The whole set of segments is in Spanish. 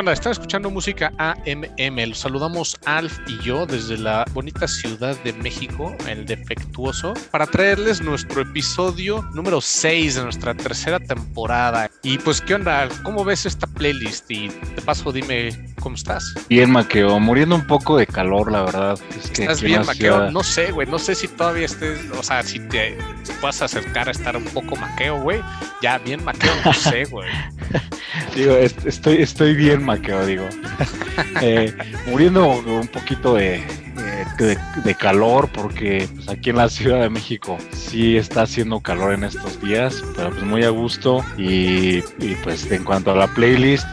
¿Qué onda? Están escuchando música AMM. Los saludamos Alf y yo desde la bonita ciudad de México, el defectuoso, para traerles nuestro episodio número 6 de nuestra tercera temporada. Y pues, ¿qué onda? ¿Cómo ves esta playlist? Y de paso, dime cómo estás. Bien, Maqueo. Muriendo un poco de calor, la verdad. ¿Estás bien, Maqueo? No sé, güey. No sé si todavía estés, o sea, si te puedas acercar a estar un poco Maqueo, güey. Ya, bien, Maqueo, no sé, güey. Digo, estoy, estoy bien, Maqueo, digo. Eh, muriendo un poquito de, de, calor, porque pues, aquí en la Ciudad de México sí está haciendo calor en estos días, pero pues muy a gusto. Y, y pues en cuanto a la playlist,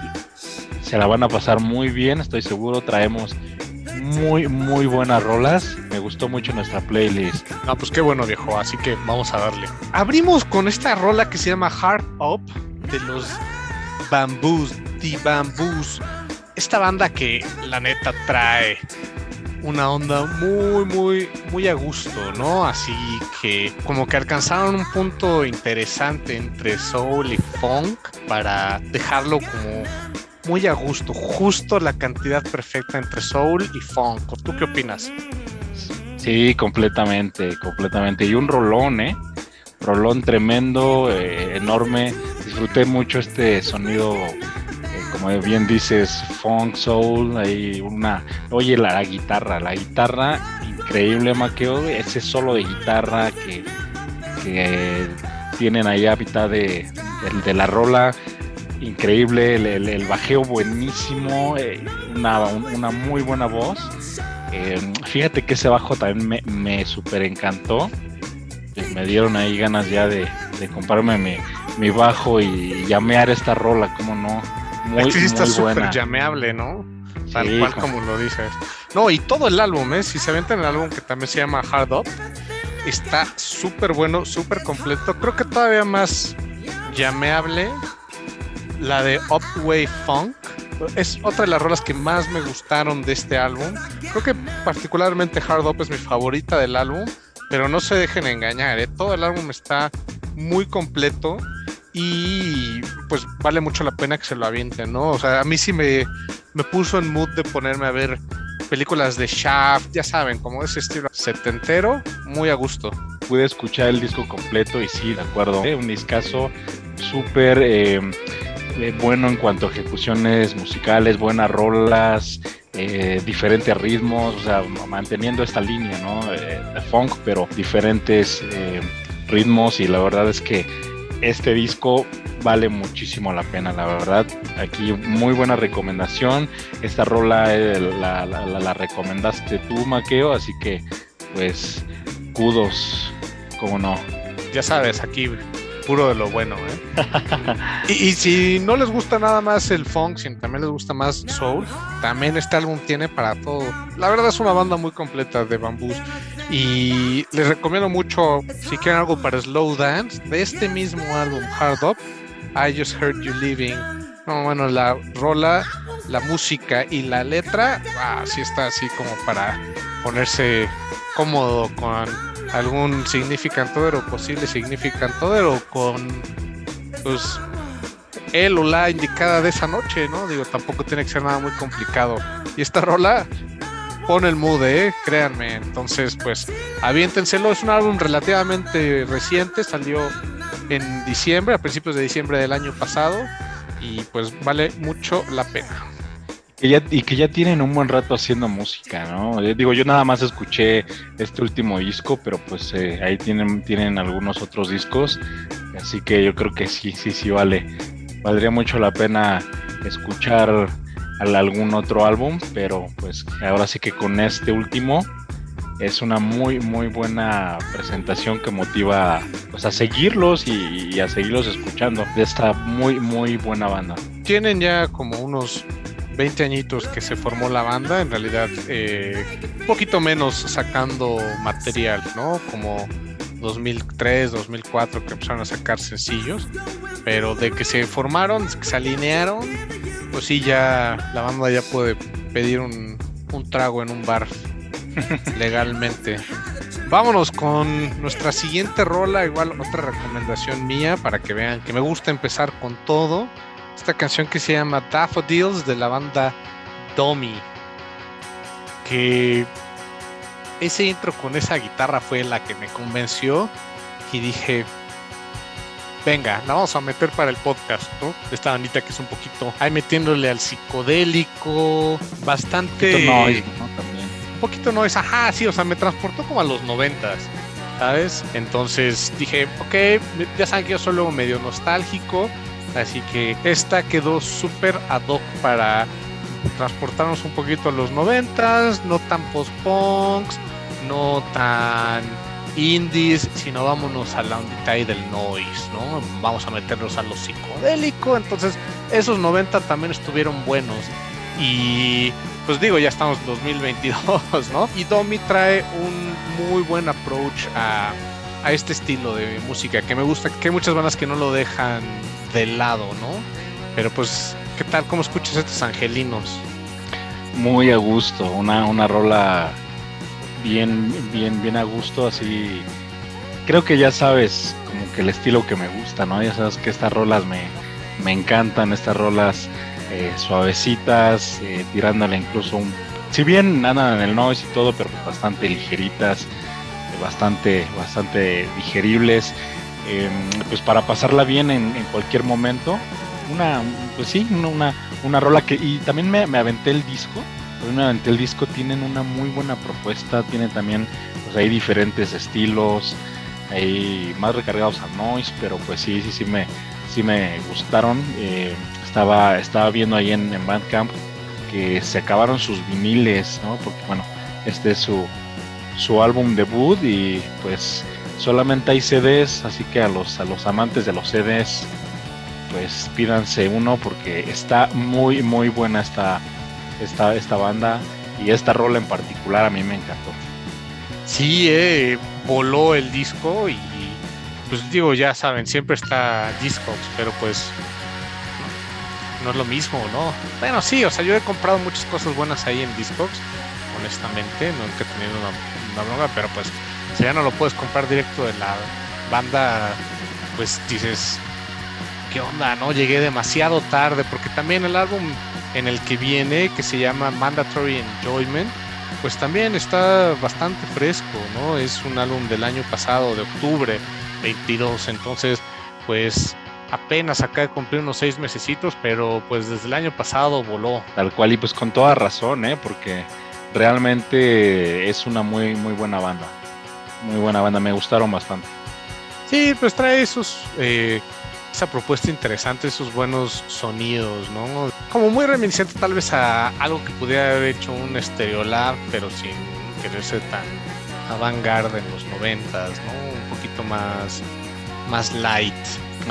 se la van a pasar muy bien, estoy seguro. Traemos muy, muy buenas rolas. Me gustó mucho nuestra playlist. Ah, pues qué bueno, viejo. Así que vamos a darle. Abrimos con esta rola que se llama Heart Up de los Bamboos, The Bamboos. Esta banda que la neta trae una onda muy, muy, muy a gusto, ¿no? Así que como que alcanzaron un punto interesante entre soul y funk para dejarlo como muy a gusto, justo la cantidad perfecta entre soul y funk. ¿Tú qué opinas? Sí, completamente, completamente. Y un rolón, ¿eh? Rolón tremendo, eh, enorme. Disfruté mucho este sonido, eh, como bien dices, funk, soul. Ahí una. Oye, la, guitarra, la guitarra, increíble, Maqueo. Ese solo de guitarra que, que tienen ahí a mitad de, de la rola increíble, el, bajeo buenísimo, eh, una, muy buena voz. Eh, fíjate que ese bajo también me, me super encantó. Eh, me dieron ahí ganas ya de, comprarme mi, bajo y llamear esta rola, como no. Muy, sí está súper llameable, ¿no? Tal cual como lo dices. No, y todo el álbum, ¿eh? Si se en el álbum que también se llama Hard Up, está súper bueno, súper completo. Creo que todavía más llameable la de Upway Funk. Es otra de las rolas que más me gustaron de este álbum. Creo que particularmente Hard Up es mi favorita del álbum, pero no se dejen engañar, ¿eh? todo el álbum está muy completo y pues vale mucho la pena que se lo avienten, ¿no? O sea, a mí sí me, me puso en mood de ponerme a ver películas de Shaft, ya saben, como ese estilo setentero, muy a gusto. Pude escuchar el disco completo y sí, de acuerdo, ¿eh? un discazo súper... Eh, eh, bueno en cuanto a ejecuciones musicales, buenas rolas, eh, diferentes ritmos, o sea, manteniendo esta línea, ¿no? Eh, de funk, pero diferentes ritmos y la verdad es que este disco vale muchísimo la pena, la verdad. Aquí muy buena recomendación. Esta rola la, recomendaste tú, Maqueo, así que pues kudos, como no. Ya sabes, aquí puro de lo bueno, ¿eh? y, si no les gusta nada más el funk, si también les gusta más soul, también este álbum tiene para todo. La verdad es una banda muy completa de bambús. Y les recomiendo mucho, si quieren algo para slow dance, de este mismo álbum, Hard Up, I Just Heard You Living. No, bueno, la rola, la música y la letra, así está así como para ponerse cómodo con algún significant o posible significant o con pues él o la indicada de esa noche, ¿no? Digo, tampoco tiene que ser nada muy complicado. Y esta rola pone el mood, ¿eh? Créanme. Entonces, pues, aviéntenselo. Es un álbum relativamente reciente, salió en diciembre, a principios de diciembre del año pasado. Y pues vale mucho la pena y que ya tienen un buen rato haciendo música, ¿no? Eh, digo, yo nada más escuché este último disco, pero pues eh, ahí tienen, tienen algunos otros discos, así que yo creo que sí, sí, sí vale. Valdría mucho la pena escuchar algún otro álbum, pero pues ahora sí que con este último es una muy muy buena presentación que motiva pues, a seguirlos y, y, a seguirlos escuchando de esta muy muy buena banda. Tienen ya como unos 20 añitos que se formó la banda, en realidad eh, un poquito menos sacando material, ¿no? Como 2003, 2004 que empezaron a sacar sencillos, pero de que se formaron, que se alinearon, pues sí, ya la banda ya puede pedir un, un trago en un bar legalmente. Vámonos con nuestra siguiente rola, igual otra recomendación mía para que vean que me gusta empezar con todo esta canción que se llama Daffodils de la banda Domi. Que ese intro con esa guitarra fue la que me convenció y dije, venga, la vamos a meter para el podcast, ¿no? Esta bandita que es un poquito, ahí metiéndole al psicodélico, bastante... Un poquito noise, ¿no? También. Un poquito noise, ajá, sí, o sea, me transportó como a los noventas, ¿sabes? Entonces dije, ok, ya saben que yo soy luego medio nostálgico, así que esta quedó súper ad hoc para transportarnos un poquito a los noventas, no tan post-punks, no tan indies, sino vámonos a la del noise, ¿no? Vamos a meternos a lo psicodélico. Entonces, esos 90 también estuvieron buenos. Y pues digo, ya estamos en 2022, ¿no? Y Domi trae un muy buen approach a, a este estilo de música que me gusta, que hay muchas bandas que no lo dejan de lado, ¿no? Pero pues, ¿qué tal? ¿Cómo escuchas estos angelinos? Muy a gusto, una, una rola bien, bien, bien a gusto, así. Creo que ya sabes como que el estilo que me gusta, ¿no? Ya sabes que estas rolas me, me encantan, estas rolas eh, suavecitas, eh, tirándole incluso un... Si bien andan en el noise y todo, pero bastante ligeritas, bastante, bastante digeribles, em, pues para pasarla bien en, cualquier momento. Una, pues sí, una, una, rola que... Y también me, me aventé el disco obviamente el disco tienen una muy buena propuesta, tiene también, pues hay diferentes estilos, hay más recargados a noise, pero pues sí, sí, sí me, sí me gustaron. Eh, estaba, estaba viendo ahí en, Bandcamp que se acabaron sus viniles, ¿no? Porque bueno, este es su, su álbum debut y pues solamente hay CDs, así que a los, a los amantes de los CDs, pues pídanse uno porque está muy, muy buena esta, esta, esta banda y esta rola en particular a mí me encantó. Sí, eh, voló el disco y pues digo, ya saben, siempre está Discogs, pero pues no, es lo mismo, ¿no? Bueno, sí, o sea, yo he comprado muchas cosas buenas ahí en Discogs, honestamente, no he tenido una, broma, pero pues si ya no lo puedes comprar directo de la banda, pues dices, ¿qué onda? ¿No? Llegué demasiado tarde, porque también el álbum en el que viene, que se llama Mandatory Enjoyment, pues también está bastante fresco, ¿no? Es un álbum del año pasado, de octubre 22, entonces pues apenas acaba de cumplir unos seis mesecitos, pero pues desde el año pasado voló. Tal cual y pues con toda razón, ¿eh? Porque realmente es una muy, muy buena banda. Muy buena banda, me gustaron bastante. Sí, pues trae esos eh, esa propuesta interesante, esos buenos sonidos, ¿no? Como muy reminiscente tal vez a algo que pudiera haber hecho un Stereolab, pero sin querer ser tan avant-garde en los noventas, ¿no? Un poquito más, más light.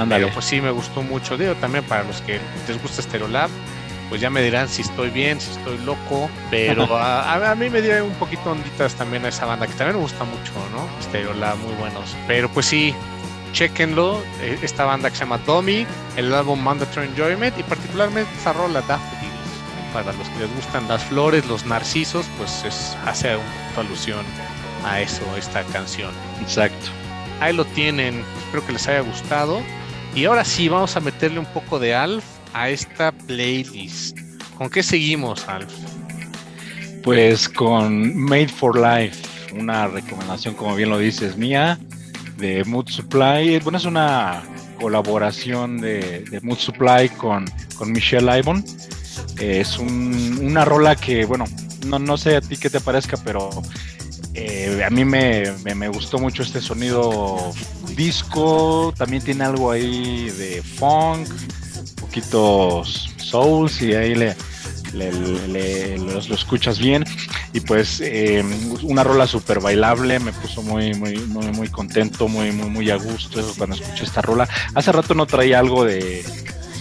Pero pues sí, me gustó mucho. Digo, también para los que les gusta Stereolab, pues ya me dirán si estoy bien, si estoy loco, pero a, mí me dio un poquito onditas también a esa banda que también me gusta mucho, ¿no? Stereolab, muy buenos. Pero pues sí, chequenlo, eh, esta banda que se llama Domi, el álbum Mandatory Enjoyment y particularmente esa rola Daffodils. Para los que les gustan las flores, los narcisos, pues es, hace un alusión a eso, esta canción. Exacto. Ahí lo tienen, espero que les haya gustado. Y ahora sí, vamos a meterle un poco de Alf a esta playlist. ¿Con qué seguimos, Alf? Pues con Made for Life, una recomendación, como bien lo dices, mía de Mood Supply. Bueno, es una colaboración de, Mood Supply con, con Michelle Ivon. es una rola que, bueno, no, no sé a ti qué te parezca, pero eh, a mí me, me, gustó mucho este sonido disco. También tiene algo ahí de funk, un poquito soul, y ahí le, le, lo, escuchas bien. Y pues eh, una rola súper bailable, me puso muy, muy, muy, muy contento, muy, muy, muy a gusto cuando escuché esta rola. Hace rato no traía algo de,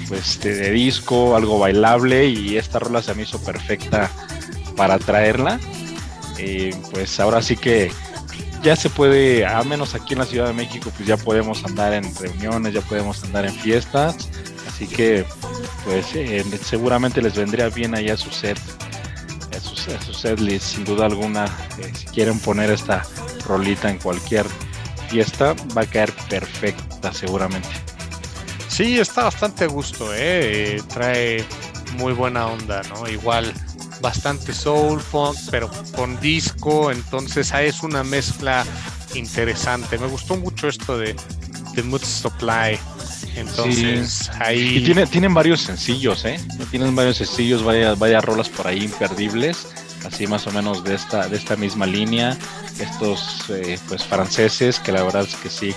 pues, de, disco, algo bailable, y esta rola se me hizo perfecta para traerla. Eh, pues ahora sí que ya se puede, a menos aquí en la Ciudad de México, pues ya podemos andar en reuniones, ya podemos andar en fiestas. Así que, pues eh, seguramente les vendría bien allá su set, a su, set sin duda alguna. Eh, si quieren poner esta rolita en cualquier fiesta, va a caer perfecta seguramente. Sí, está bastante a gusto, ¿eh? trae muy buena onda, ¿no? Igual bastante soul, funk, pero con disco, entonces es una mezcla interesante. Me gustó mucho esto de, de Mood Supply. Entonces, ahí. Y tiene, tienen varios sencillos, ¿eh? Tienen varios sencillos, varias, varias rolas por ahí imperdibles, así más o menos de esta, de esta misma línea. Estos, eh, pues, franceses, que la verdad es que sí,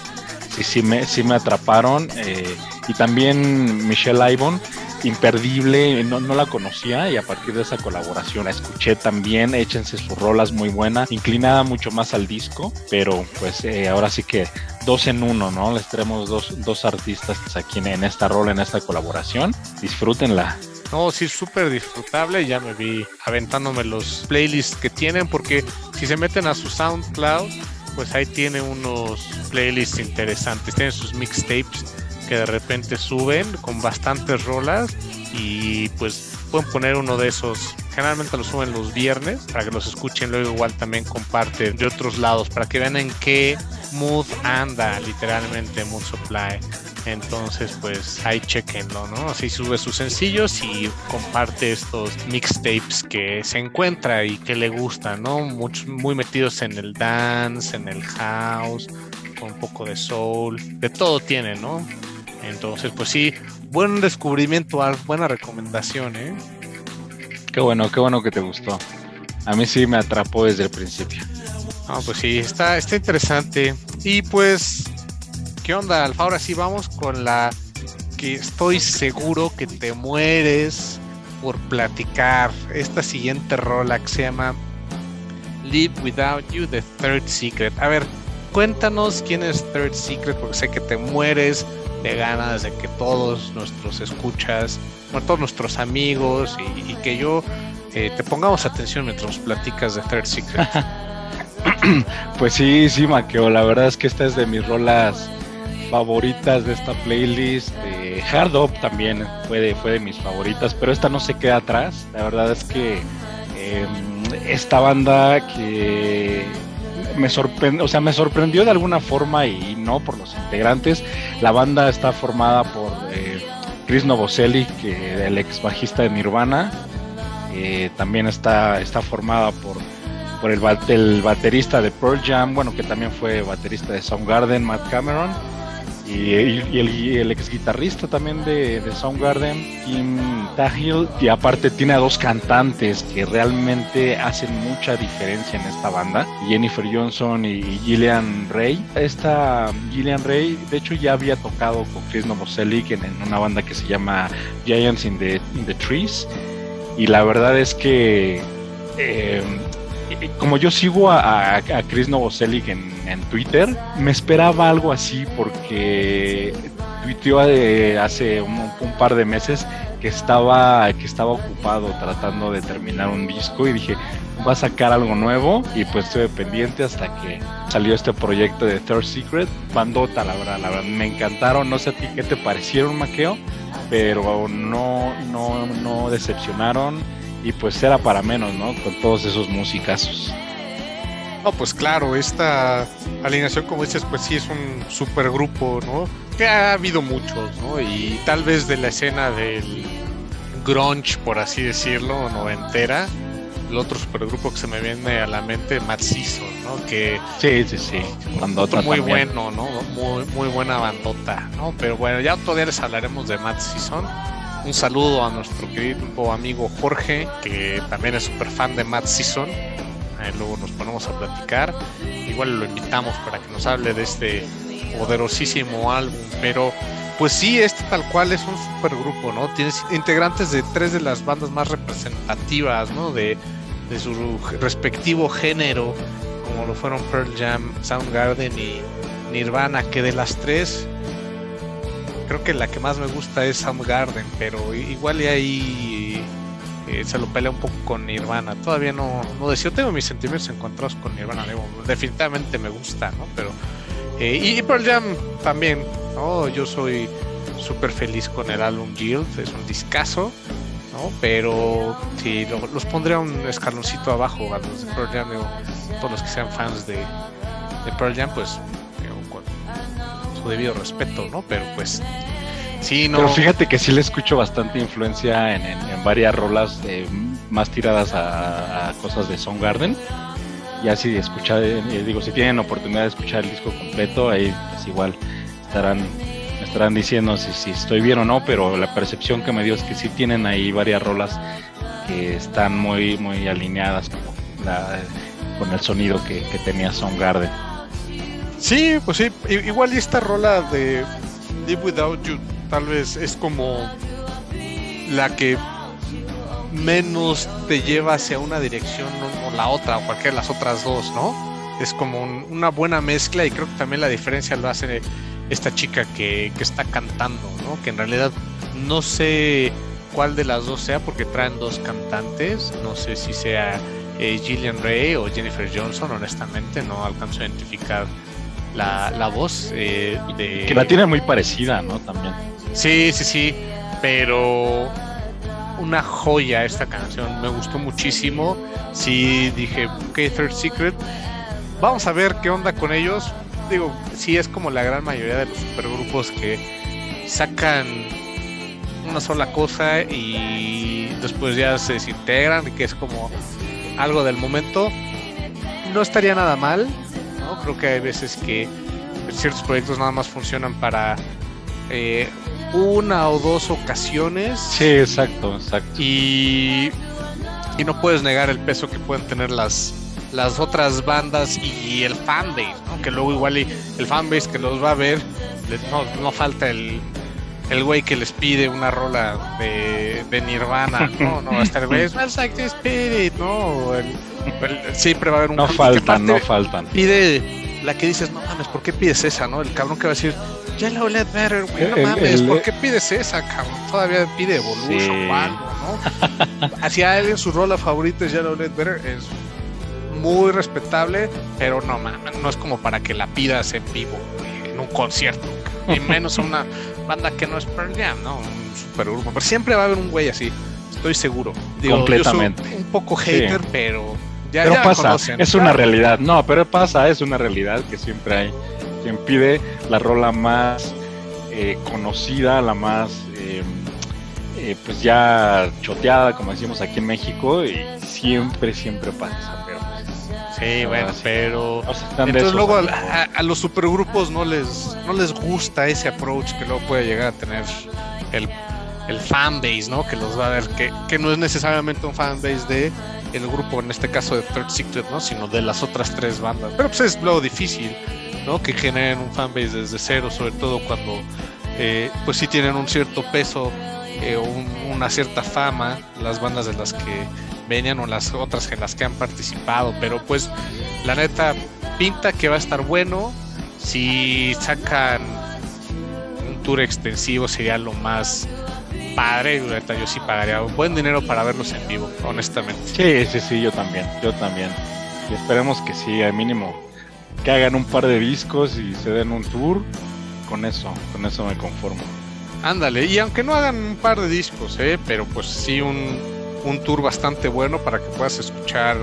sí, sí me, sí me atraparon. Eh, y también Michelle Ivon, imperdible, no, no, la conocía y a partir de esa colaboración la escuché también, échense sus rolas muy buena, inclinada mucho más al disco, pero pues eh, ahora sí que dos en uno, ¿no? Les traemos dos, dos artistas aquí en, esta rola, en esta colaboración, disfrútenla. No, sí, súper disfrutable. Ya me vi aventándome los playlists que tienen, porque si se meten a su SoundCloud, pues ahí tiene unos playlists interesantes. Tienen sus mixtapes que de repente suben con bastantes rolas y pues pueden poner uno de esos. Generalmente lo suben los viernes para que los escuchen. Luego igual también comparten de otros lados para que vean en qué mood anda literalmente Mood Supply. Entonces, pues ahí chequenlo, ¿no? Así sube sus sencillos y comparte estos mixtapes que se encuentra y que le gustan, ¿no? Muchos muy metidos en el dance, en el house, con un poco de soul, de todo tiene, ¿no? Entonces, pues sí, buen descubrimiento, buena recomendación, ¿eh? Qué bueno, qué bueno que te gustó. A mí sí me atrapó desde el principio. Ah, pues sí, está, está interesante. Y pues, ¿qué onda, Alfa? Ahora sí vamos con la que estoy seguro que te mueres por platicar. Esta siguiente rola que se llama Live Without You, The Third Secret. A ver, cuéntanos quién es Third Secret, porque sé que te mueres de ganas de que todos nuestros escuchas, bueno, todos nuestros amigos y, que yo eh, te pongamos atención mientras platicas de Third Secret. pues sí, sí, Maqueo, la verdad es que esta es de mis rolas favoritas de esta playlist. Hard Up también fue de, fue de mis favoritas, pero esta no se queda atrás. La verdad es que em, esta banda que me sorprendió, o sea, me sorprendió de alguna forma y no por los integrantes. La banda está formada por eh, Chris Novoselic, que el ex bajista de Nirvana. Eh, también está, está formada por, por el, el, baterista de Pearl Jam, bueno, que también fue baterista de Soundgarden, Matt Cameron y, el, ex guitarrista también de, Soundgarden, Kim Tahill, y aparte tiene a dos cantantes que realmente hacen mucha diferencia en esta banda, Jennifer Johnson y Gillian Ray. Esta Gillian Ray, de hecho, ya había tocado con Chris Novoselic en, una banda que se llama Giants in the, Trees, y la verdad es que eh, como yo sigo a, Chris Novoselic en, Twitter, me esperaba algo así porque tuiteó hace un, par de meses que estaba, que estaba ocupado tratando de terminar un disco y dije, va a sacar algo nuevo y pues estuve pendiente hasta que salió este proyecto de Third Secret. Bandota, la verdad, la verdad, me encantaron. No sé a ti qué te parecieron, Maqueo, pero no, no, no decepcionaron y pues era para menos, ¿no? Con todos esos musicazos. No, pues claro, esta alineación, como dices, pues sí es un super grupo, ¿no? Que ha habido muchos, ¿no? Y tal vez de la escena del grunge, por así decirlo, noventera, el otro supergrupo que se me viene a la mente, Matt Season, ¿no? Que sí, sí, sí, bandota muy bueno, ¿no? Muy, muy buena bandota, ¿no? Pero bueno, ya todavía les hablaremos de Matt Season un saludo a nuestro querido amigo Jorge, que también es súper fan de Matt Season. luego nos ponemos a platicar. Igual lo invitamos para que nos hable de este poderosísimo álbum. Pero pues sí, este tal cual es un supergrupo, ¿no? Tienes integrantes de tres de las bandas más representativas, ¿no? De, de su respectivo género, como lo fueron Pearl Jam, Soundgarden y Nirvana, que de las tres creo que la que más me gusta es Soundgarden, pero igual y ahí eh, se lo pelea un poco con Nirvana. Todavía no, no deseo, tengo mis sentimientos encontrados con Nirvana, definitivamente me gusta, ¿no? Pero, eh, y, Pearl Jam también, ¿no? Yo soy súper feliz con el álbum Guild, es un discazo, ¿no? Pero sí, los pondría un escaloncito abajo a los de Pearl Jam, todos los que sean fans de, de Pearl Jam, pues su debido respeto, ¿no? Pero pues Sí, no. Pero fíjate que sí le escucho bastante influencia en, varias rolas más tiradas a, cosas de Soundgarden. Ya si escuchar, eh, digo, si tienen oportunidad de escuchar el disco completo, ahí pues igual estarán estarán diciendo si, si estoy bien o no, pero la percepción que me dio es que sí tienen ahí varias rolas que están muy muy alineadas con, con el sonido que, que tenía Soundgarden. Sí, pues sí, igual y esta rola de Live Without You tal vez es como la que menos te lleva hacia una dirección o, la otra, o cualquiera de las otras dos, ¿no? Es como una buena mezcla y creo que también la diferencia lo hace esta chica que, que está cantando, ¿no? Que en realidad no sé cuál de las dos sea porque traen dos cantantes, no sé si sea eh, Gillian Ray o Jennifer Johnson, honestamente no alcanzo a identificar la, la voz eh, de... Que la tiene muy parecida, ¿no? También. Sí, sí, sí, pero una joya esta canción, me gustó muchísimo. Sí, dije, ok, Third Secret, vamos a ver qué onda con ellos. Digo, sí, es como la gran mayoría de los supergrupos que sacan una sola cosa y después ya se desintegran y que es como algo del momento. No estaría nada mal, ¿no? Creo que hay veces que ciertos proyectos nada más funcionan para eh, una o dos ocasiones. Sí, exacto, exacto. Y, y no puedes negar el peso que pueden tener las, las otras bandas y el fanbase, ¿no? Que luego igual el fanbase que los va a ver, no, no falta el, el güey que les pide una rola de, de Nirvana, no, no, hasta el güey es like the spirit, no, siempre va a haber un No faltan, no faltan. Pide la que dices, no mames, ¿por qué pides esa, no? El cabrón que va a decir, Yellow Let Better, güey, no mames, ¿por qué pides esa, cabrón? Todavía pide Evolution o algo, ¿no? Hacia él en su rola favorita es Yellow Let Better, es muy respetable, pero no mames, no es como para que la pidas en vivo, en un concierto, y menos una banda que no es Pearl Jam, ¿no? Un supergrupo, pero siempre va a haber un güey así, estoy seguro. Completamente. un poco hater, pero ya, pero pasa, es una realidad. No, pero pasa, es una realidad que siempre hay quien pide la rola más eh, conocida, la más eh, eh, pues ya choteada, como decimos aquí en México, y siempre, siempre pasa. Sí, bueno, pero entonces luego a, los supergrupos no les no les gusta ese approach que luego puede llegar a tener el, el fanbase, ¿no? Que los va a ver, que, que no es necesariamente un fanbase de el grupo, en este caso de Third Secret, ¿no? Sino de las otras tres bandas. Pero pues es luego difícil que generen un fanbase desde cero, sobre todo cuando eh, pues sí tienen un cierto peso eh, o una cierta fama las bandas de las que venían o las otras en las que han participado, pero pues la neta pinta que va a estar bueno. Si sacan un tour extensivo sería lo más padre, yo sí pagaría un buen dinero para verlos en vivo, honestamente. Sí, sí, sí, yo también, yo también. Y esperemos que sí, al mínimo que hagan un par de discos y se den un tour, con eso, con eso me conformo. Ándale, y aunque no hagan un par de discos, ¿eh? pero pues sí un, un tour bastante bueno para que puedas escuchar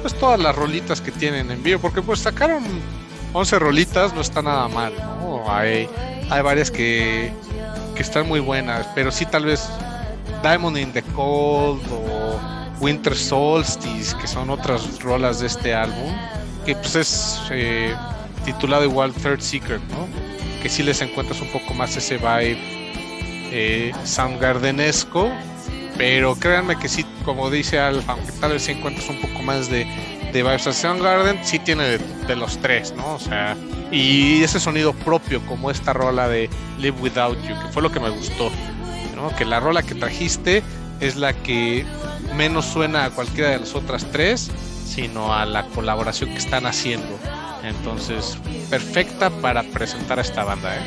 pues todas las rolitas que tienen en vivo, porque pues sacaron 11 rolitas, no está nada mal. Hay, hay varias que, que están muy buenas, pero sí tal vez Diamond in the Cold o Winter Solstice, que son otras rolas de este álbum, que pues es eh, titulado igual Third Secret, ¿no? Que si les encuentras un poco más ese vibe eh, Soundgardenesco, pero créanme que sí, como dice Alfa, aunque tal vez encuentras un poco más de, de vibes a Soundgarden, sí tiene de, los tres, ¿no? O sea, y ese sonido propio, como esta rola de Live Without You, que fue lo que me gustó, ¿no? Que la rola que trajiste es la que menos suena a cualquiera de las otras tres sino a la colaboración que están haciendo. Entonces, perfecta para presentar a esta banda, ¿eh?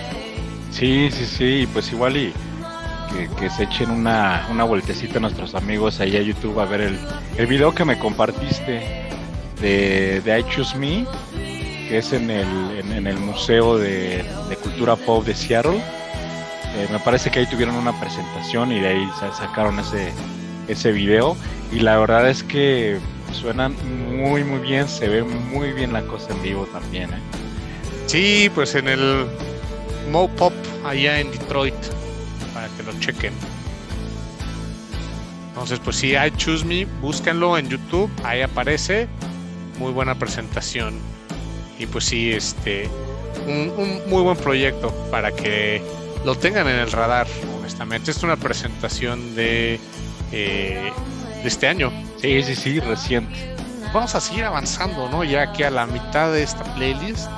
Sí, sí, sí, pues igual y que, se echen una, una vueltecita a nuestros amigos ahí a YouTube a ver el, el video que me compartiste de, de I Choose Me, que es en el, en, el Museo de, Cultura Pop de Seattle. Eh, me parece que ahí tuvieron una presentación y de ahí sacaron ese, ese video. Y la verdad es que suenan muy muy bien, se ve muy bien la cosa en vivo también. ¿eh? Sí, pues en el Mo Pop allá en Detroit. Para que lo chequen. Entonces, pues sí, I Choose Me, búsquenlo en YouTube, ahí aparece. Muy buena presentación. Y pues sí, este, un, muy buen proyecto para que lo tengan en el radar, honestamente. Es una presentación de, eh, de este año. Sí, sí, sí, reciente. Vamos a seguir avanzando, ¿no? Ya aquí a la mitad de esta playlist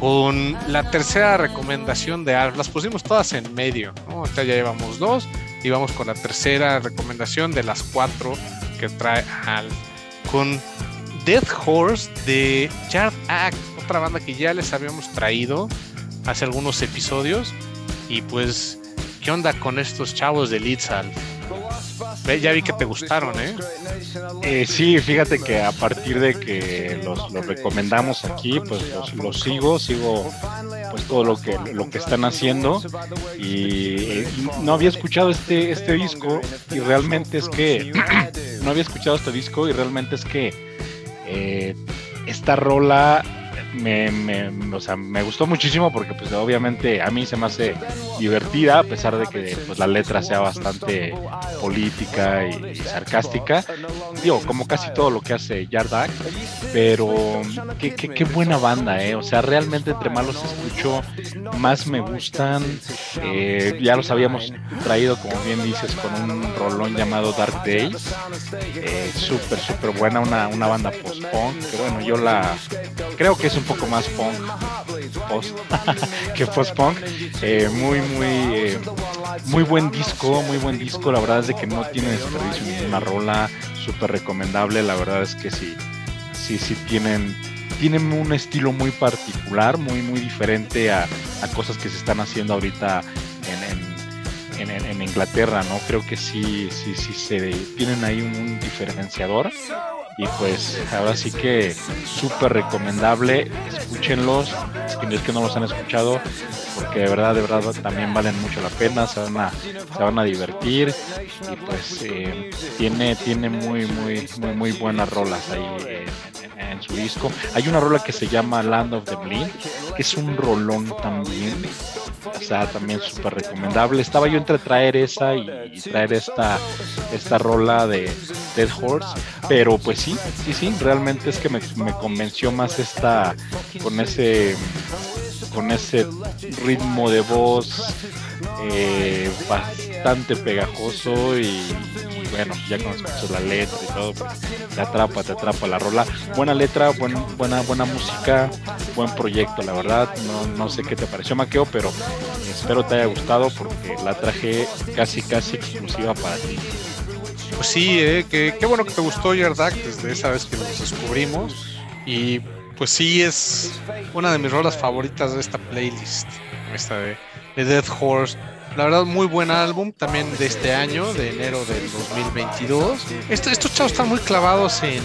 con la tercera recomendación de Alf. Las pusimos todas en medio, ¿no? ya llevamos dos y vamos con la tercera recomendación de las cuatro que trae Alf. Con Death Horse de Yard Act, otra banda que ya les habíamos traído hace algunos episodios. Y pues, ¿qué onda con estos chavos de Leeds Alf? Ya vi que te gustaron, ¿eh? ¿eh? sí, fíjate que a partir de que los, recomendamos aquí, pues los, sigo, sigo pues todo lo que lo que están haciendo y no había escuchado este este disco y realmente es que no había escuchado este disco y realmente es que eh, esta rola me, me, o sea, me gustó muchísimo porque pues obviamente a mí se me hace divertida a pesar de que pues, la letra sea bastante política y, sarcástica. Digo, como casi todo lo que hace Yardak, pero qué, qué, buena banda, ¿eh? O sea, realmente entre más los escucho, más me gustan. Eh, ya los habíamos traído, como bien dices, con un rolón llamado Dark Days. Eh, súper, súper buena, una, una banda post-punk, que bueno, yo la creo que es un poco más punk post que post punk eh, muy muy eh, muy buen disco muy buen disco. La verdad es de que no tiene desperdicio ninguna rola súper recomendable. La verdad es que sí sí sí tienen tienen un estilo muy particular muy muy diferente a, cosas que se están haciendo ahorita en, en, Inglaterra no creo que sí sí sí se tienen ahí un diferenciador y pues ahora sí que súper recomendable, escúchenlos, si es que no los han escuchado, porque de verdad, de verdad también valen mucho la pena, se van a, se van a divertir y pues eh, tiene, tiene muy, muy, muy, muy buenas rolas ahí en, su disco. Hay una rola que se llama Land of the Blind, que es un rolón también o sea, también súper recomendable. Estaba yo entre traer esa y, traer esta, esta rola de Dead Horse, pero pues sí, sí, sí, realmente es que me, convenció más esta con ese con ese ritmo de voz eh, bastante pegajoso bueno, ya cuando escuchas la letra y todo, pues, te atrapa, te atrapa la rola. Buena letra, buena, buena música, buen proyecto, la verdad. No, no sé qué te pareció, Maqueo, pero espero te haya gustado porque la traje casi, casi exclusiva para ti. Pues sí, eh, qué bueno que te gustó Yardak desde esa vez que nos descubrimos. Y pues sí, es una de mis rolas favoritas de esta playlist, esta de, de Dead Horse. La verdad, muy buen álbum también de este año, de enero del 2022. estos chavos están muy clavados en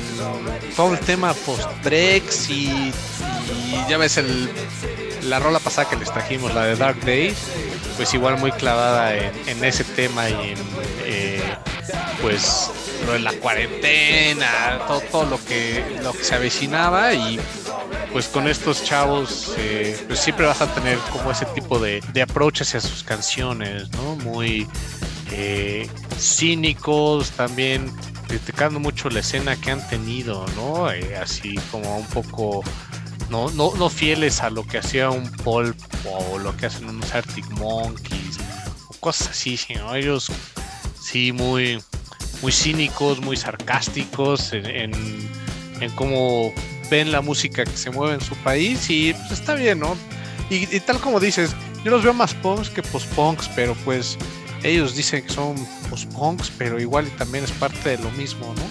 todo el tema post-Brex y, ya ves el, la rola pasada que les trajimos, la de Dark Days, pues igual muy clavada en, ese tema y en eh, pues lo de la cuarentena, todo, lo que lo que se avecinaba y pues con estos chavos eh, pues siempre vas a tener como ese tipo de, de approach hacia sus canciones, ¿no? Muy eh, cínicos, también criticando mucho la escena que han tenido, ¿no? Eh, así como un poco no, no, no fieles a lo que hacía un Pulp o lo que hacen unos Arctic Monkeys o cosas así, ¿no? Ellos sí muy, muy cínicos, muy sarcásticos en, en cómo ven la música que se mueve en su país y pues, está bien, ¿no? Y, tal como dices, yo los veo más punks que post-punks, pero pues ellos dicen que son post-punks, pero igual también es parte de lo mismo, ¿no?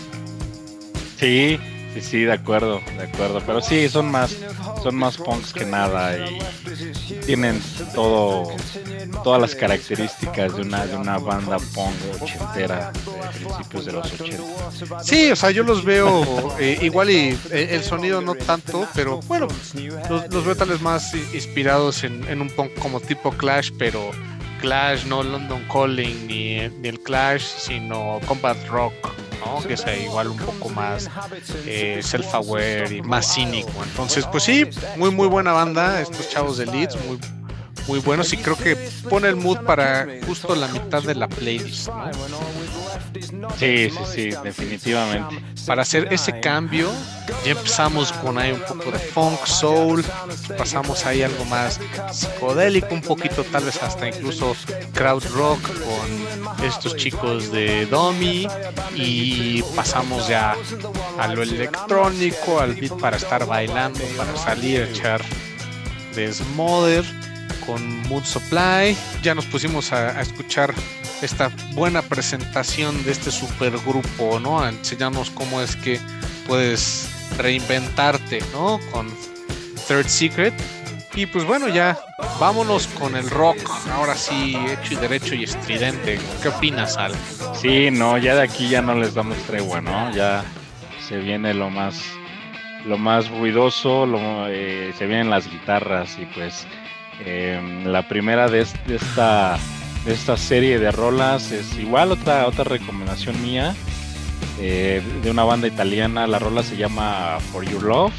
Sí, Sí, sí, de acuerdo, de acuerdo. Pero sí, son más, son más punks que nada y tienen todo, todas las características de una, de una banda punk ochentera de principios de los 80. Sí, o sea, yo los veo eh, igual y eh, el sonido no tanto, pero bueno, los, los veo tal vez más inspirados en, en un punk como tipo Clash, pero Clash, no London Calling ni, ni el Clash, sino Combat Rock que sea igual un poco más eh, self-aware y más cínico. Entonces, pues sí, muy muy buena banda, estos chavos de Leeds, muy, muy buenos y creo que pone el mood para justo la mitad de la playlist. Sí, sí, sí, definitivamente. Para hacer ese cambio, ya empezamos con ahí un poco de funk, soul, pasamos ahí algo más psicodélico, un poquito tal vez hasta incluso crowd rock con estos chicos de Domi y pasamos ya a lo electrónico, al beat para estar bailando, para salir a echar Desmother con Mood Supply. Ya nos pusimos a, escuchar esta buena presentación de este supergrupo, ¿no? A enseñarnos cómo es que puedes reinventarte, ¿no? Con Third Secret. Y pues bueno, ya vámonos con el rock, ahora sí, hecho y derecho y estridente. ¿Qué opinas, Al? Sí, no, ya de aquí ya no les damos tregua, ¿no? Ya se viene lo más lo más ruidoso, eh, se vienen las guitarras y pues em, la primera de, esta, de esta serie de rolas es igual otra, otra recomendación mía eh, de una banda italiana, la rola se llama For Your Love,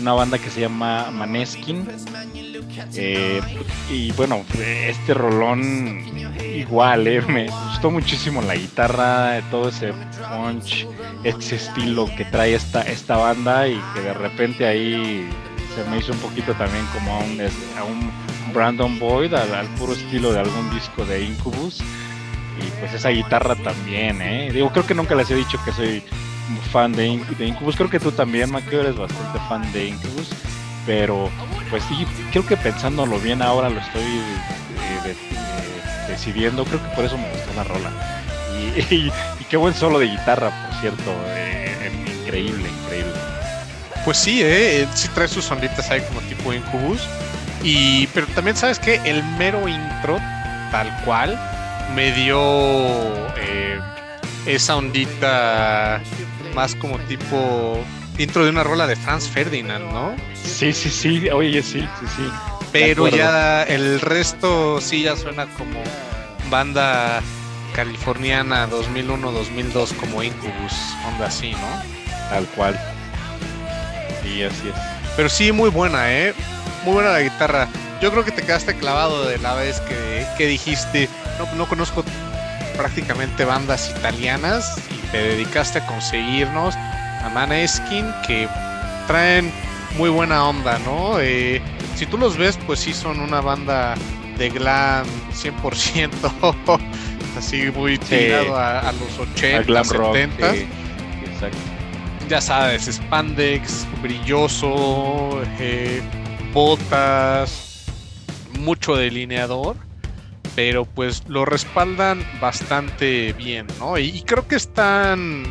una banda que se llama Maneskin. Eh, y bueno, este rolón igual, eh, me gustó muchísimo la guitarra, todo ese punch, ese estilo que trae esta, esta banda y que de repente ahí se me hizo un poquito también como a un, a un Brandon Boyd, al, puro estilo de algún disco de Incubus. Y pues esa guitarra también, ¿eh? Digo, creo que nunca les he dicho que soy fan de, Incubus. Creo que tú también, Maquio, eres bastante fan de Incubus. Pero, pues sí, creo que pensándolo bien ahora lo estoy eh, decidiendo. Creo que por eso me gustó la rola. Y, qué buen solo de guitarra, por cierto. Eh, increíble, increíble. Pues sí, eh, sí trae sus sonditas ahí como tipo Incubus. Y, pero también sabes que el mero intro, tal cual, me dio eh, esa ondita más como tipo intro de una rola de Franz Ferdinand, ¿no? Sí, sí, sí, oye, sí, sí, sí. Pero ya el resto sí ya suena como banda californiana 2001-2002 como Incubus, onda así, ¿no? Tal cual. Sí, así es. Pero sí, muy buena, ¿eh? Muy buena la guitarra. Yo creo que te quedaste clavado de la vez que, dijiste, no, no conozco prácticamente bandas italianas y te dedicaste a conseguirnos a Maneskin que traen muy buena onda, ¿no? Eh, si tú los ves, pues sí son una banda de glam 100%, así muy tirado a, los 80, glam 70. exacto. Ya sabes, spandex, brilloso, eh, botas, mucho delineador, pero pues lo respaldan bastante bien, ¿no? Y, creo que están,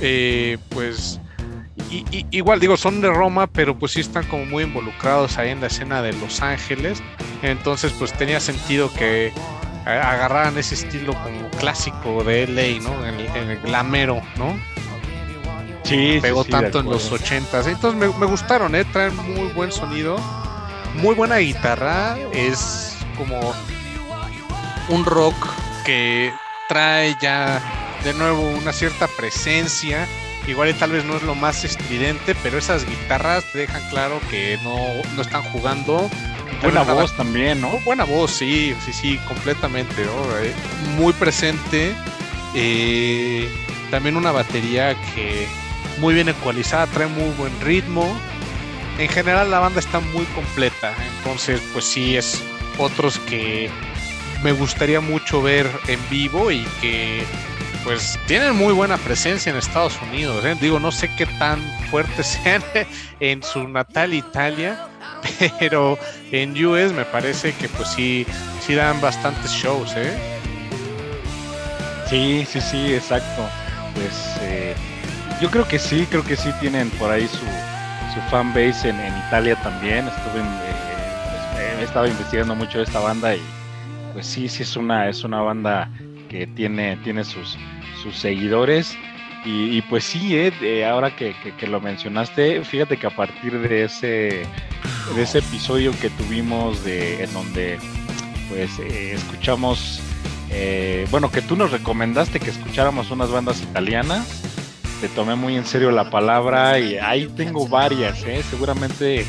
eh, pues, igual digo, son de Roma, pero pues sí están como muy involucrados ahí en la escena de Los Ángeles. Entonces, pues tenía sentido que agarraran ese estilo como clásico de LA, ¿no? El glamero, ¿no? Sí, pegó tanto en los 80 Entonces me, me, gustaron, ¿eh? Traen muy buen sonido, muy buena guitarra. Es como un rock que trae ya de nuevo una cierta presencia Igual y tal vez no es lo más estridente, pero esas guitarras dejan claro que no, no están jugando. Buena voz también, ¿no? Buena voz, sí, sí, sí, completamente. Eh, muy presente. Eh, también una batería que muy bien ecualizada, trae muy buen ritmo. En general la banda está muy completa, entonces pues sí es otros que me gustaría mucho ver en vivo y que pues tienen muy buena presencia en Estados Unidos. ¿eh? Digo, no sé qué tan fuertes sean en su natal Italia, pero en US me parece que pues sí, sí dan bastantes shows, ¿eh? Sí, sí, sí, exacto. Pues eh, yo creo que sí, creo que sí tienen por ahí su, su fan base en, Italia también. Estuve eh, estado investigando mucho esta banda y pues sí, sí es una, es una banda que tiene, tiene sus, sus seguidores. Y, pues sí, eh, ahora que, lo mencionaste, fíjate que a partir de ese, de ese episodio que tuvimos de, en donde pues eh, escuchamos, eh, bueno, que tú nos recomendaste que escucháramos unas bandas italianas, te tomé muy en serio la palabra y ahí tengo varias, seguramente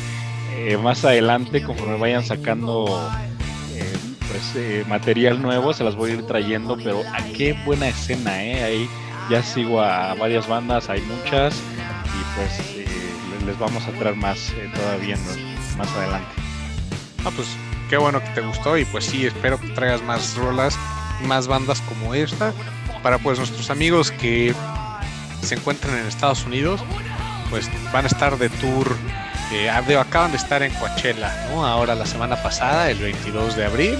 más adelante conforme vayan sacando pues material nuevo, se las voy a ir trayendo, pero a qué buena escena, ¿eh? Ahí ya sigo a varias bandas, hay muchas y pues les vamos a traer más todavía más adelante. Ah, pues qué bueno que te gustó y pues sí, espero que traigas más rolas más bandas como esta para pues nuestros amigos que se encuentran en Estados Unidos, pues van a estar de tour. Eh, acaban de estar en Coachella, ¿no? Ahora la semana pasada, el 22 de abril,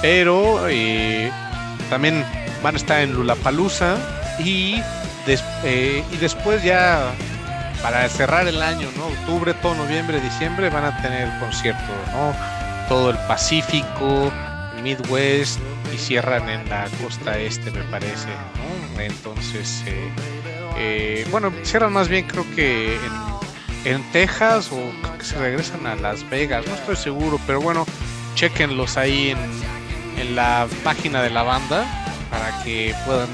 pero eh, también van a estar en Lulapalooza y, eh, y después ya para cerrar el año, ¿no? Octubre, todo noviembre, diciembre van a tener conciertos, ¿no? Todo el Pacífico, Midwest y cierran en la costa este, me parece, ¿no? Entonces, eh, eh, bueno, cierran más bien creo que en, Texas o que se regresan a Las Vegas, no estoy seguro, pero bueno, chequenlos ahí en, en la página de la banda para que puedan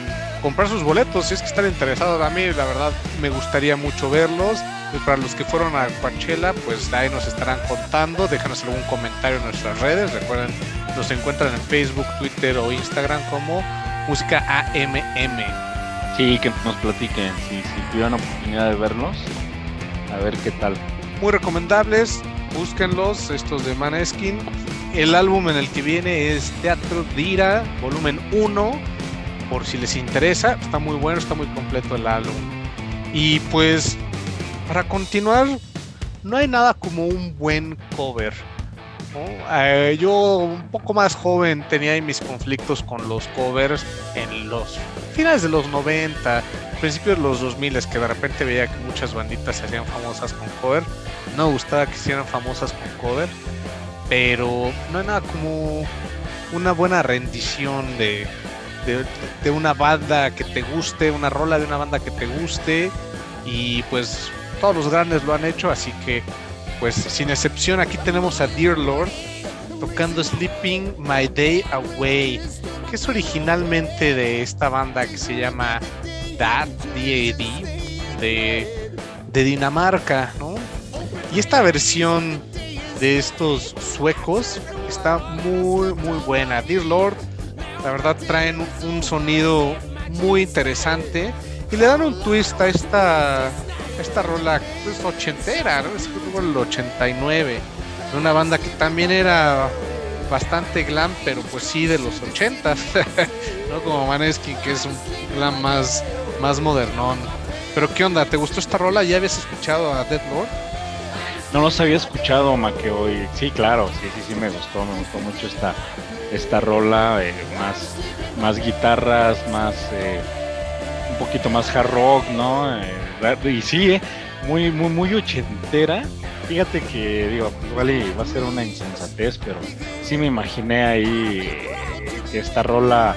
comprar sus boletos si es que están interesados. A mí, la verdad, me gustaría mucho verlos. Y para los que fueron a Coachella, pues ahí nos estarán contando. Déjanos algún comentario en nuestras redes. Recuerden, nos encuentran en Facebook, Twitter o Instagram como Música AMM. Sí, que nos platiquen si, si tuvieron oportunidad de verlos. A ver qué tal. Muy recomendables, búsquenlos, estos de Maneskin. El álbum en el que viene es Teatro Dira, volumen 1 por si les interesa. Está muy bueno, está muy completo el álbum. Y pues, para continuar, no hay nada como un buen cover. Eh, yo, un poco más joven, tenía mis conflictos con los covers en los finales de los 90, principios de los 2000, es que de repente veía que muchas banditas se hacían famosas con cover. No me gustaba que hicieran famosas con cover, pero no hay nada como una buena rendición de, de, una banda que te guste, una rola de una banda que te guste y pues todos los grandes lo han hecho, así que pues sin excepción aquí tenemos a Dear Lord tocando Sleeping My Day Away, que es originalmente de esta banda que se llama DAD, DAD, de, de Dinamarca, ¿no? Y esta versión de estos suecos está muy, muy buena. Dear Lord la verdad traen un sonido muy interesante y le dan un twist a esta, esta rola pues, ochentera, ¿no? es como el 89, de una banda que también era bastante glam, pero pues sí de los 80, ¿no? Como Maneskin, que es un glam más, más modernón. Pero ¿qué onda? ¿Te gustó esta rola? ¿Ya habías escuchado a Dead Lord? No los había escuchado, que hoy. Sí, claro, sí, sí, sí, me gustó, me gustó mucho esta, esta rola, eh, más, más guitarras, más eh, un poquito más hard rock, ¿no? Eh, y sí, muy, muy, muy ochentera. Fíjate que, digo, pues igual va a ser una insensatez, pero sí me imaginé ahí que esta rola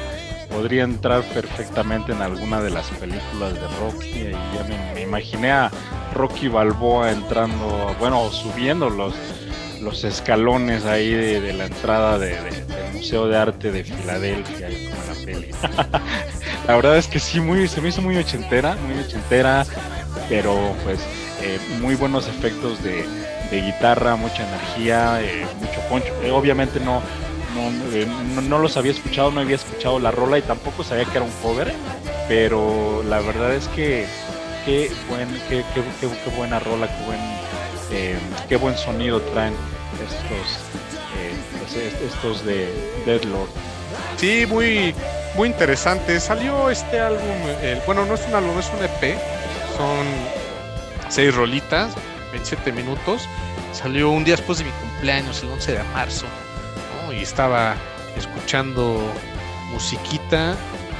podría entrar perfectamente en alguna de las películas de Rocky. Y ya me, imaginé a Rocky Balboa entrando, bueno, subiendo los, los escalones ahí de, la entrada de, Museo de Arte de Filadelfia, como la peli. la verdad es que sí, muy, se me hizo muy ochentera, muy ochentera, pero pues eh, muy buenos efectos de, guitarra, mucha energía, eh, mucho poncho. Eh, obviamente no, no, no, los había escuchado, no había escuchado la rola y tampoco sabía que era un cover, pero la verdad es que qué, buen, qué, qué, qué, buena rola, qué buen, qué buen sonido traen estos estos de Deadlord. Sí, muy, muy interesante. Salió este álbum, bueno, no es un álbum, es un EP. Son seis rolitas, 27 minutos. Salió un día después de mi cumpleaños, el 11 de marzo. Y estaba escuchando musiquita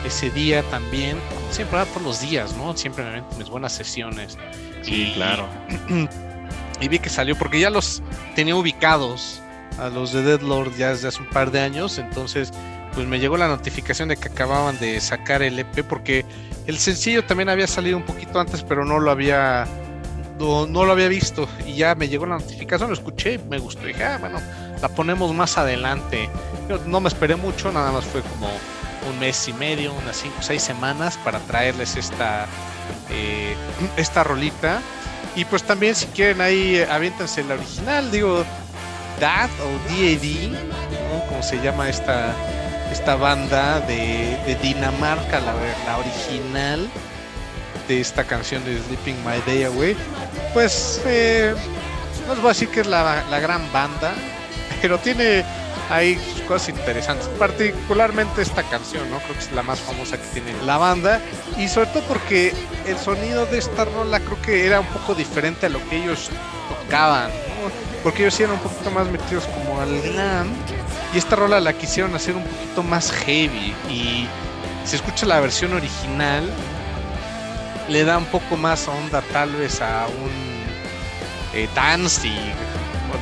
ese día también. Siempre todos los días, ¿no? Siempre me mis buenas sesiones. Sí, claro. Y vi que salió porque ya los tenía ubicados a los de Deadlord ya desde hace un par de años, entonces pues me llegó la notificación de que acababan de sacar el EP porque el sencillo también había salido un poquito antes, pero no lo había no, lo había visto y ya me llegó la notificación, lo escuché, me gustó y dije, ah, bueno, la ponemos más adelante. Yo no me esperé mucho, nada más fue como un mes y medio, unas cinco o seis semanas para traerles esta eh, esta rolita. Y pues también si quieren ahí aviéntense la original, digo, DAD o DAD, como se llama esta, esta banda de, Dinamarca, la, la original de esta canción de Sleeping My Day Away. Pues eh, no les voy a decir que es la, la gran banda, pero tiene hay cosas interesantes, particularmente esta canción, ¿no? Creo que es la más famosa que tiene la banda y sobre todo porque el sonido de esta rola creo que era un poco diferente a lo que ellos tocaban. Porque ellos eran un poquito más metidos como al glam y esta rola la quisieron hacer un poquito más heavy y si escucha la versión original le da un poco más onda tal vez a un eh, Danzig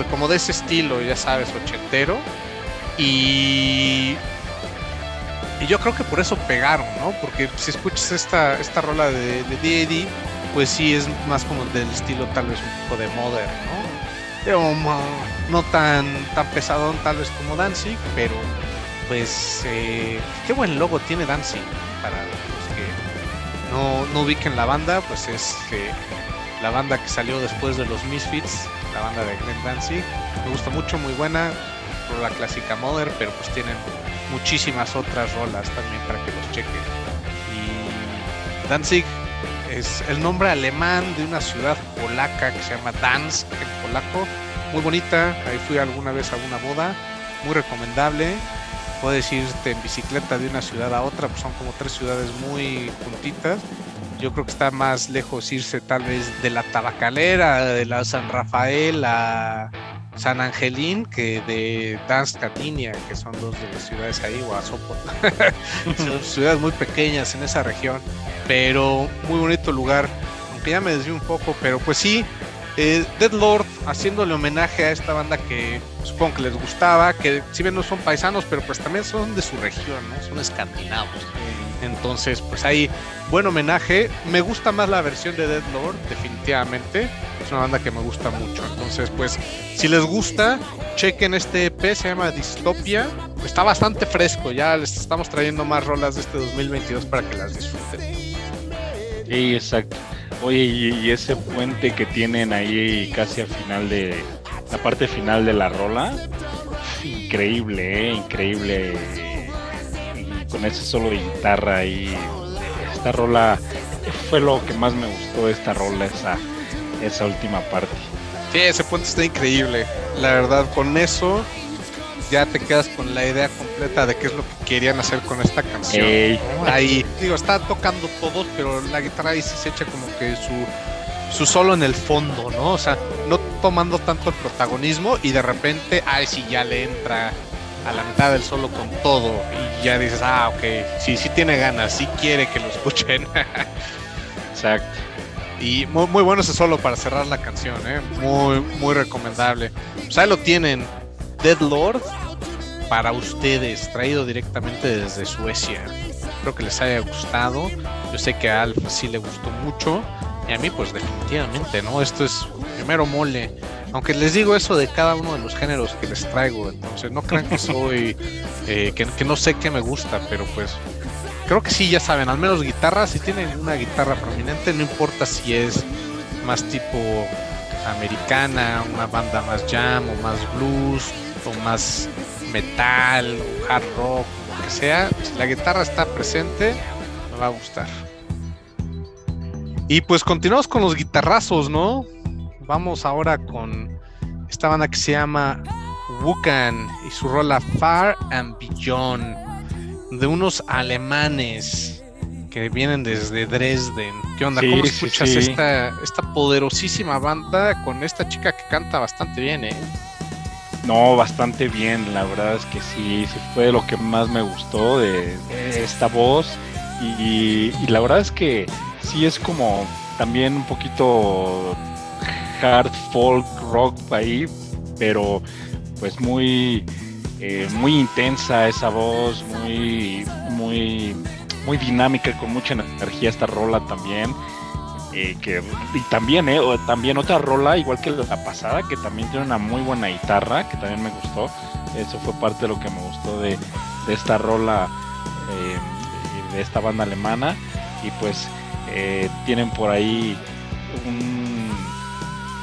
como de ese estilo, ya sabes, ochentero. Y, y yo creo que por eso pegaron, ¿no? Porque si escuchas esta, esta rola de, de pues sí es más como del estilo tal vez un poco de modern, ¿no? no tan, tan pesadón tal vez como Danzig, pero pues eh, qué buen logo tiene Danzig para los que no, ubiquen la banda, pues es la banda que salió después de los Misfits, la banda de Glenn Danzig, me gusta mucho, muy buena, la clásica Mother, pero pues tienen muchísimas otras rolas también para que los chequen. Y Danzig es el nombre alemán de una ciudad polaca que se llama Dansk en polaco. Muy bonita, ahí fui alguna vez a una boda, muy recomendable. Puedes irte en bicicleta de una ciudad a otra, pues son como tres ciudades muy juntitas. Yo creo que está más lejos irse tal vez de la tabacalera, de la San Rafael a San Angelín que de Dansk que son dos de las ciudades ahí, o son ciudades muy pequeñas en esa región, pero muy bonito lugar. Aunque ya me desvío un poco, pero pues sí, eh, Dead Lord haciéndole homenaje a esta banda que supongo que les gustaba, que si bien no son paisanos, pero pues también son de su región, ¿no? Son escandinavos. Entonces, pues ahí, buen homenaje. Me gusta más la versión de Dead Lord, definitivamente. Es una banda que me gusta mucho. Entonces, pues, si les gusta, chequen este EP, se llama Distopia. Está bastante fresco, ya les estamos trayendo más rolas de este 2022 para que las disfruten. Sí, exacto. Oye, y, ese puente que tienen ahí casi al final de la parte final de la rola, increíble, ¿eh? increíble con ese solo de guitarra y esta rola fue lo que más me gustó de esta rola, esa, esa última parte. Sí, ese puente está increíble. La verdad, con eso ya te quedas con la idea completa de qué es lo que querían hacer con esta canción. Ahí, digo, está tocando todos, pero la guitarra ahí sí se echa como que su, su solo en el fondo, ¿no? O sea, no tomando tanto el protagonismo y de repente, ay, sí, ya le entra a la mitad del solo con todo y ya dices, ah, ok, sí, sí tiene ganas, sí quiere que lo escuchen. Exacto. Y muy, muy, bueno ese solo para cerrar la canción, ¿eh? muy, muy recomendable. Pues ahí lo tienen, Dead Lord, para ustedes, traído directamente desde Suecia. Espero que les haya gustado. Yo sé que a Alf sí le gustó mucho. Y a mí, pues definitivamente, ¿no? Esto es primero mole. Aunque les digo eso de cada uno de los géneros que les traigo, entonces no crean que soy, eh, que, no sé qué me gusta, pero pues creo que sí, ya saben, al menos guitarra, si tienen una guitarra prominente, no importa si es más tipo americana, una banda más jam o más blues o más metal o hard rock, lo que sea, si la guitarra está presente, me va a gustar. Y pues continuamos con los guitarrazos, ¿no? Vamos ahora con esta banda que se llama Wukan y su rola Far and Beyond de unos alemanes que vienen desde Dresden. ¿Qué onda? ¿Cómo escuchas Esta, esta poderosísima banda con esta chica que canta bastante bien, eh? No, bastante bien, la verdad es que sí, sí fue lo que más me gustó de, esta voz y, la verdad es que sí es como también un poquito hard folk rock ahí, pero pues muy eh, muy intensa esa voz, muy muy muy dinámica con mucha energía esta rola también. Eh, y también, eh, también otra rola, igual que la pasada, que también tiene una muy buena guitarra, que también me gustó. Eso fue parte de lo que me gustó de, de esta rola, de esta banda alemana. Y pues tienen por ahí un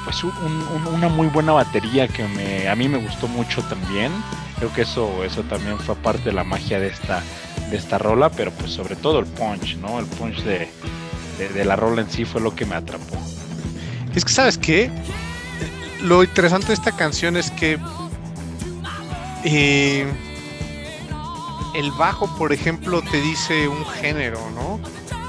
pues una muy buena batería que me, a mí me gustó mucho también. Creo que eso, eso también fue parte de la magia de esta, de esta rola, pero pues sobre todo el punch, ¿no? El punch de, de, la rola en sí fue lo que me atrapó. Es que, ¿sabes qué? Lo interesante de esta canción es que eh, el bajo, por ejemplo, te dice un género, ¿no?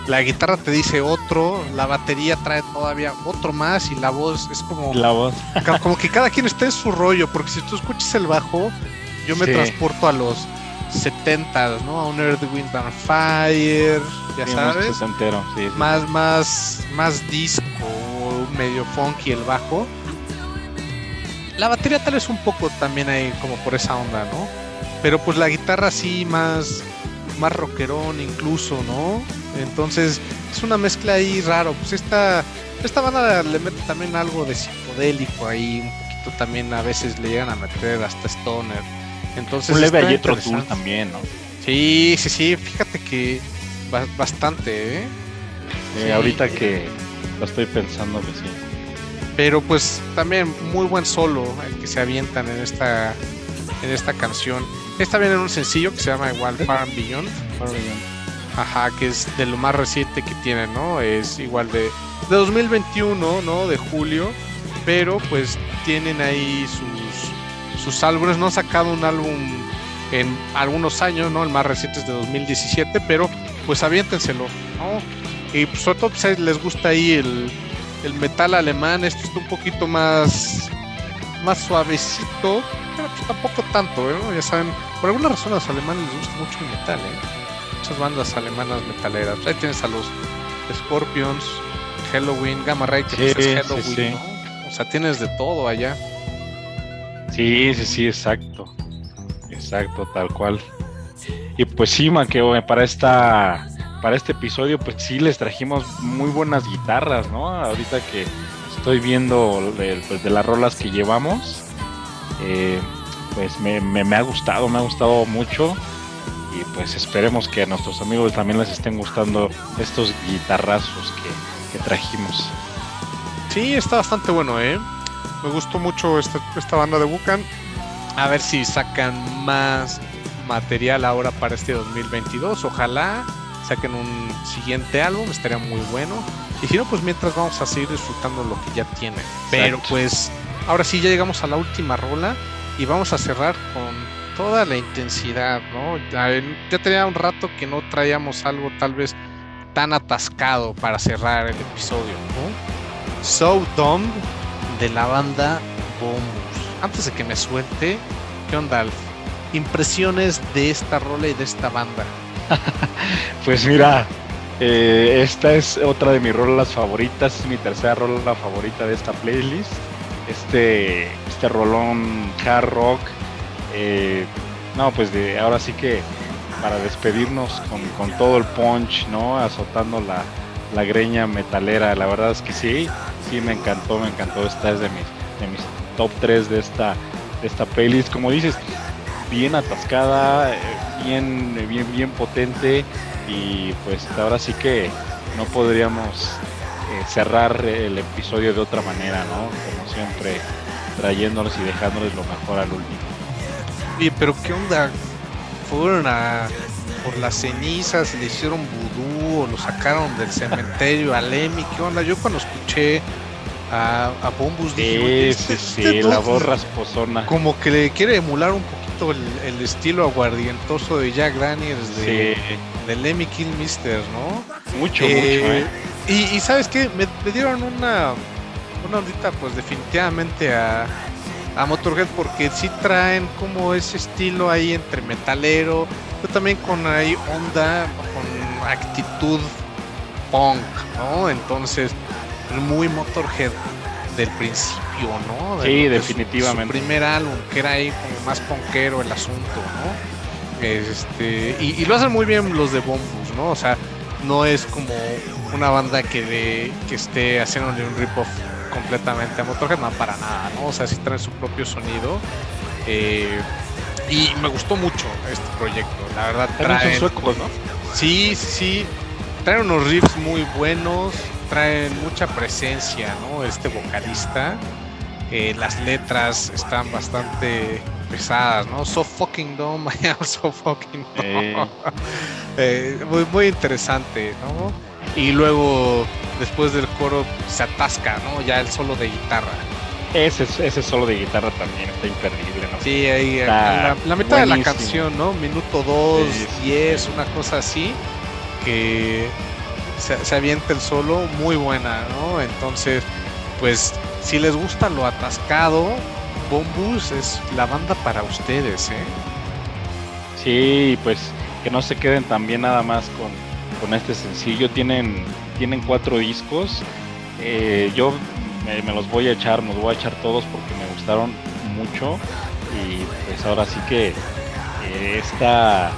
La guitarra te dice otro, la batería trae todavía otro más y la voz es como... La voz. como que cada quien está en su rollo, porque si tú escuchas el bajo, yo me transporto a los 70, ¿no? A un Earth, Wind and Fire, ya sabes. Más, más, más disco, medio funky el bajo. La batería tal vez un poco también ahí como por esa onda, ¿no? Pero pues la guitarra sí más, más rockerón incluso, ¿no? Entonces es una mezcla ahí raro. Pues esta, esta banda le mete también algo de psicodélico ahí, un poquito también a veces le llegan a meter hasta stoner. Entonces un leve a Jetro también, ¿no? Sí, sí, sí, fíjate que bastante, ¿eh? Sí, ahorita que lo estoy pensando que sí. Pero pues también muy buen solo el que se avientan en esta en esta canción. Esta viene en un sencillo que se llama igual Far Beyond. Ajá, que es de lo más reciente que tiene, ¿no? Es igual de, de 2021, ¿no? De julio. Pero pues tienen ahí sus, sus álbumes. No han sacado un álbum en algunos años, ¿no? El más reciente es de 2017, pero pues aviéntenselo, ¿no? Y pues, sobre todo pues, les gusta ahí el, el metal alemán. Este está un poquito más, más suavecito, pero pues tampoco tanto, ¿eh? Ya saben, por alguna razón a los alemanes les gusta mucho el metal, ¿eh? muchas bandas alemanas metaleras. Ahí tienes a los Scorpions, Halloween, Gamma Ray, que es Halloween, O sea, tienes de todo allá. Sí, sí, sí, exacto. Exacto, tal cual. Y pues sí, man, que para esta para este episodio pues sí les trajimos muy buenas guitarras, ¿no? Ahorita que estoy viendo pues, de las rolas que llevamos, eh, pues me, ha gustado, me ha gustado mucho y pues esperemos que a nuestros amigos también les estén gustando estos guitarrazos que, trajimos. Sí, está bastante bueno, ¿eh? Me gustó mucho esta, esta banda de Wukan. A ver si sacan más material ahora para este 2022. Ojalá saquen un siguiente álbum, estaría muy bueno. Y si no, pues mientras vamos a seguir disfrutando lo que ya tienen. Pero pues ahora sí, ya llegamos a la última rola y vamos a cerrar con toda la intensidad, ¿no? Ya tenía un rato que no traíamos algo tal vez tan atascado para cerrar el episodio, ¿no? So Dumb de la banda Bombus. Antes de que me suelte, ¿qué onda, Impresiones de esta rola y de esta banda. pues mira, eh, esta es otra de mis rolas favoritas, es mi tercera rola favorita de esta playlist. Este, este rolón hard rock eh, no, pues de ahora sí que para despedirnos con, todo el punch, ¿no? Azotando la, greña metalera. La verdad es que sí, sí me encantó, me encantó. Esta es de mis, de mis top 3 de esta, de esta playlist. Como dices, bien atascada, eh, bien, bien, bien potente. Y pues ahora sí que no podríamos eh, cerrar el episodio de otra manera, ¿no? Como siempre, trayéndolos y dejándoles lo mejor al último. Oye, pero ¿qué onda? Fueron a por las cenizas, le hicieron vudú o lo sacaron del cementerio a Lemmy, ¿qué onda? Yo cuando escuché a, a Bombus dije, este, sí, este la voz rasposona. Como que le quiere emular un el, estilo aguardientoso de Jack Daniels de, de Lemmy Mister, ¿no? Mucho, eh, mucho, ¿eh? Y, sabes qué, me, me, dieron una, una ondita pues definitivamente a, a Motorhead porque sí traen como ese estilo ahí entre metalero, pero también con ahí onda, con actitud punk, ¿no? Entonces, muy Motorhead del principio, ¿no? sí, definitivamente. Su primer álbum, que era ahí como más punkero el asunto, ¿no? Este, y, lo hacen muy bien los de Bombus, ¿no? O sea, no es como una banda que, que esté haciéndole un rip-off completamente a Motorhead, no para nada, ¿no? O sea, sí trae su propio sonido. Eh, y me gustó mucho este proyecto, la verdad. Trae ¿no? Sí, sí, trae unos riffs muy buenos, traen mucha presencia, ¿no? Este vocalista. Eh, las letras están bastante pesadas, ¿no? So fucking dumb, I am so fucking dumb. Eh, muy, muy interesante, ¿no? Y luego, después del coro, se atasca, ¿no? Ya el solo de guitarra. Ese, ese solo de guitarra también está imperdible, ¿no? Sí, ahí la, la, mitad de la canción, ¿no? Minuto 2, 10, sí, una cosa así, que se, se, avienta el solo, muy buena, ¿no? Entonces, pues, si les gusta lo atascado, Bombus es la banda para ustedes, ¿eh? Sí, pues que no se queden también nada más con, con este sencillo. Tienen, tienen cuatro discos. Eh, yo me, los voy a echar, me los voy a echar todos porque me gustaron mucho. Y pues ahora sí que eh, esta.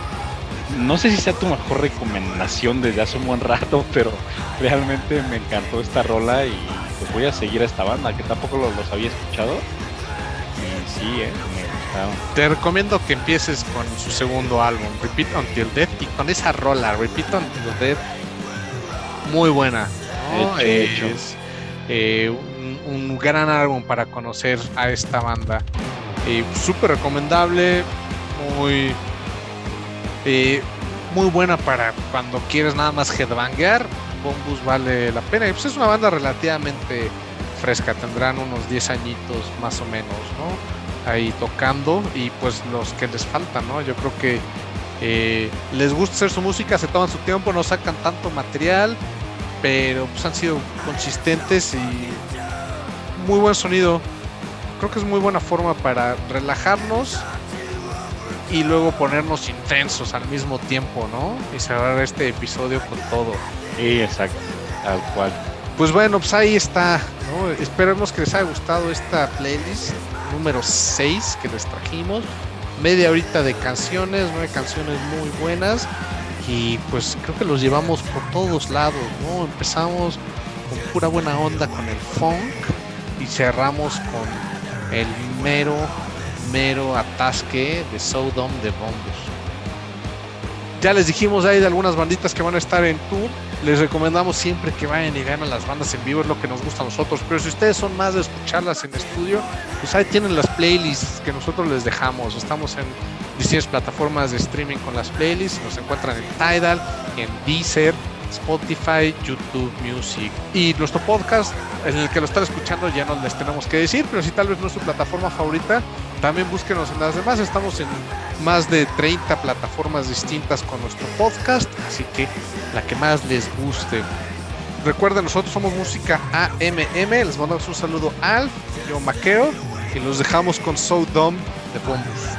No sé si sea tu mejor recomendación desde hace un buen rato, pero realmente me encantó esta rola y pues voy a seguir a esta banda que tampoco los, los había escuchado. Y sí, eh, me gustaron. Te recomiendo que empieces con su segundo álbum, Repeat Until Death, y con esa rola, Repeat Until Death, muy buena. ¿no? Hecho, es eh, un, un, gran álbum para conocer a esta banda. Eh, Súper recomendable, muy, eh, muy buena para cuando quieres nada más headbanguear. Bombus vale la pena. Y pues es una banda relativamente fresca, tendrán unos 10 añitos más o menos, ¿no? Ahí tocando y pues los que les faltan, ¿no? Yo creo que eh, les gusta hacer su música, se toman su tiempo, no sacan tanto material, pero pues han sido consistentes y muy buen sonido. Creo que es muy buena forma para relajarnos y luego ponernos intensos al mismo tiempo, ¿no? Y cerrar este episodio con todo. Sí, exacto, tal cual. Pues bueno, pues ahí está, ¿no? Esperemos que les haya gustado esta playlist número 6 que les trajimos. Media horita de canciones, nueve canciones muy buenas. Y pues creo que los llevamos por todos lados, ¿no? Empezamos con pura buena onda con el funk y cerramos con el mero, mero atasque de Sodom de Bombos. Ya les dijimos ahí de algunas banditas que van a estar en tour. Les recomendamos siempre que vayan y vean a las bandas en vivo, es lo que nos gusta a nosotros. Pero si ustedes son más de escucharlas en estudio, pues ahí tienen las playlists que nosotros les dejamos. Estamos en distintas plataformas de streaming con las playlists. Nos encuentran en Tidal, en Deezer, Spotify, YouTube Music y nuestro podcast en el que lo están escuchando ya no les tenemos que decir, pero si tal vez no es su plataforma favorita, también búsquenos en las demás. Estamos en más de 30 plataformas distintas con nuestro podcast, así que la que más les guste. Recuerden, nosotros somos música AMM. Les mandamos un saludo al yo Maqueo y los dejamos con So Dumb de Bombus.